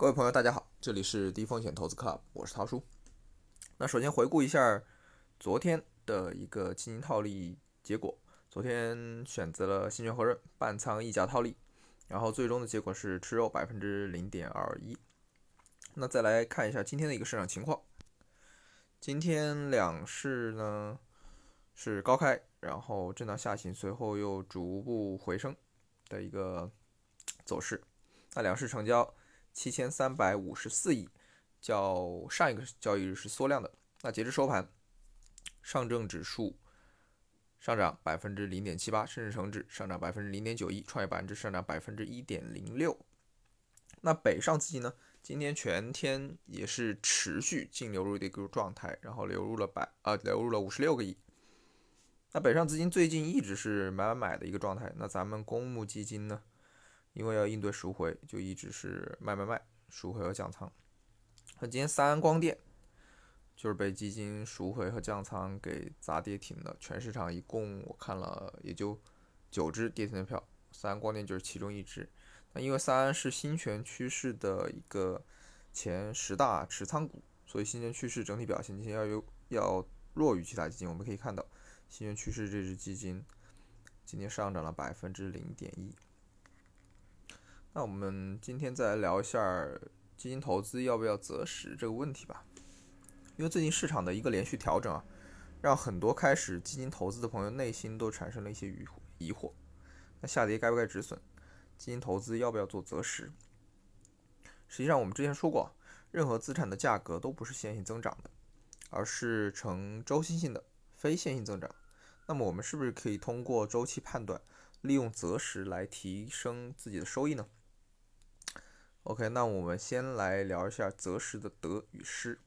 各位朋友，大家好，这里是低风险投资 Club，我是涛叔。那首先回顾一下昨天的一个基金套利结果。昨天选择了新泉和润半仓溢价套利，然后最终的结果是吃肉百分之零点二一。那再来看一下今天的一个市场情况。今天两市呢是高开，然后震荡下行，随后又逐步回升的一个走势。那两市成交。七千三百五十四亿，较上一个交易日是缩量的。那截至收盘，上证指数上涨百分之零点七八，深圳成指上涨百分之零点九一，创业板指上涨百分之一点零六。那北上资金呢？今天全天也是持续净流入的一个状态，然后流入了百啊流入了五十六个亿。那北上资金最近一直是买买买的一个状态。那咱们公募基金呢？因为要应对赎回，就一直是卖卖卖，赎回和降仓。那今天三安光电就是被基金赎回和降仓给砸跌停的，全市场一共我看了也就九只跌停的票，三安光电就是其中一只。那因为三安是新权趋势的一个前十大持仓股，所以新权趋势整体表现今天要有要弱于其他基金。我们可以看到，新权趋势这只基金今天上涨了百分之零点一。那我们今天再来聊一下基金投资要不要择时这个问题吧。因为最近市场的一个连续调整啊，让很多开始基金投资的朋友内心都产生了一些疑疑惑。那下跌该不该止损？基金投资要不要做择时？实际上我们之前说过，任何资产的价格都不是线性增长的，而是呈周期性的非线性增长。那么我们是不是可以通过周期判断，利用择时来提升自己的收益呢？OK，那我们先来聊一下择时的得与失。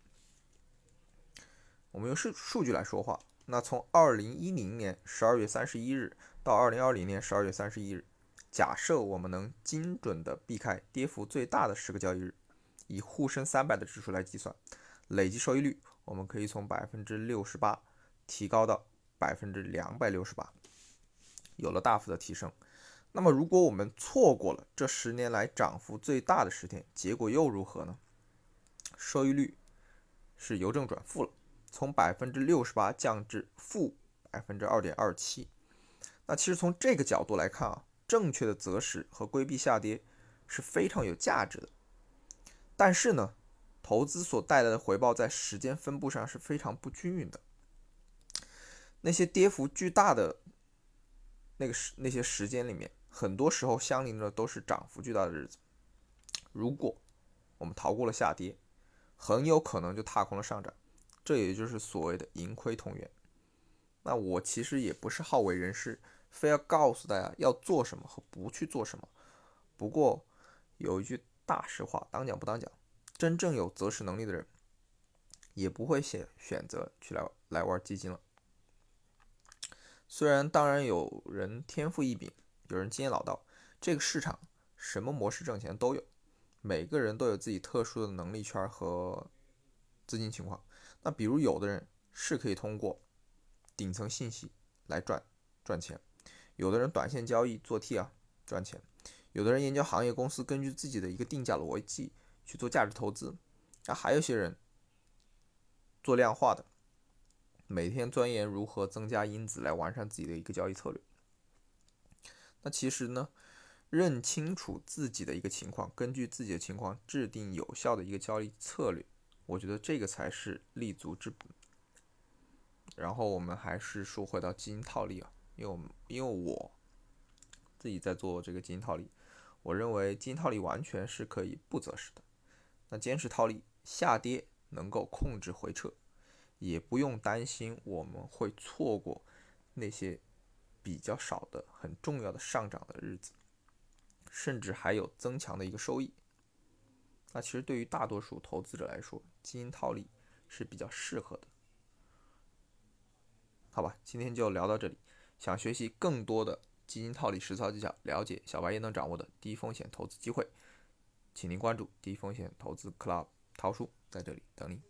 我们用数数据来说话。那从二零一零年十二月三十一日到二零二零年十二月三十一日，假设我们能精准的避开跌幅最大的十个交易日，以沪深三百的指数来计算，累计收益率我们可以从百分之六十八提高到百分之两百六十八，有了大幅的提升。那么，如果我们错过了这十年来涨幅最大的十天，结果又如何呢？收益率是由正转负了，从百分之六十八降至负百分之二点二七。那其实从这个角度来看啊，正确的择时和规避下跌是非常有价值的。但是呢，投资所带来的回报在时间分布上是非常不均匀的。那些跌幅巨大的那个时那些时间里面。很多时候相邻的都是涨幅巨大的日子。如果我们逃过了下跌，很有可能就踏空了上涨，这也就是所谓的盈亏同源。那我其实也不是好为人师，非要告诉大家要做什么和不去做什么。不过有一句大实话，当讲不当讲，真正有择时能力的人，也不会选选择去来来玩基金了。虽然当然有人天赋异禀。有人经验老道，这个市场什么模式挣钱都有，每个人都有自己特殊的能力圈和资金情况。那比如有的人是可以通过顶层信息来赚赚钱，有的人短线交易做 T 啊赚钱，有的人研究行业公司，根据自己的一个定价逻辑去做价值投资，那还有些人做量化的，每天钻研如何增加因子来完善自己的一个交易策略。那其实呢，认清楚自己的一个情况，根据自己的情况制定有效的一个交易策略，我觉得这个才是立足之本。然后我们还是说回到基金套利啊，因为我因为我自己在做这个基金套利，我认为基金套利完全是可以不择时的。那坚持套利，下跌能够控制回撤，也不用担心我们会错过那些。比较少的很重要的上涨的日子，甚至还有增强的一个收益。那其实对于大多数投资者来说，基金套利是比较适合的。好吧，今天就聊到这里。想学习更多的基金套利实操技巧，了解小白也能掌握的低风险投资机会，请您关注低风险投资 Club 涛叔在这里等你。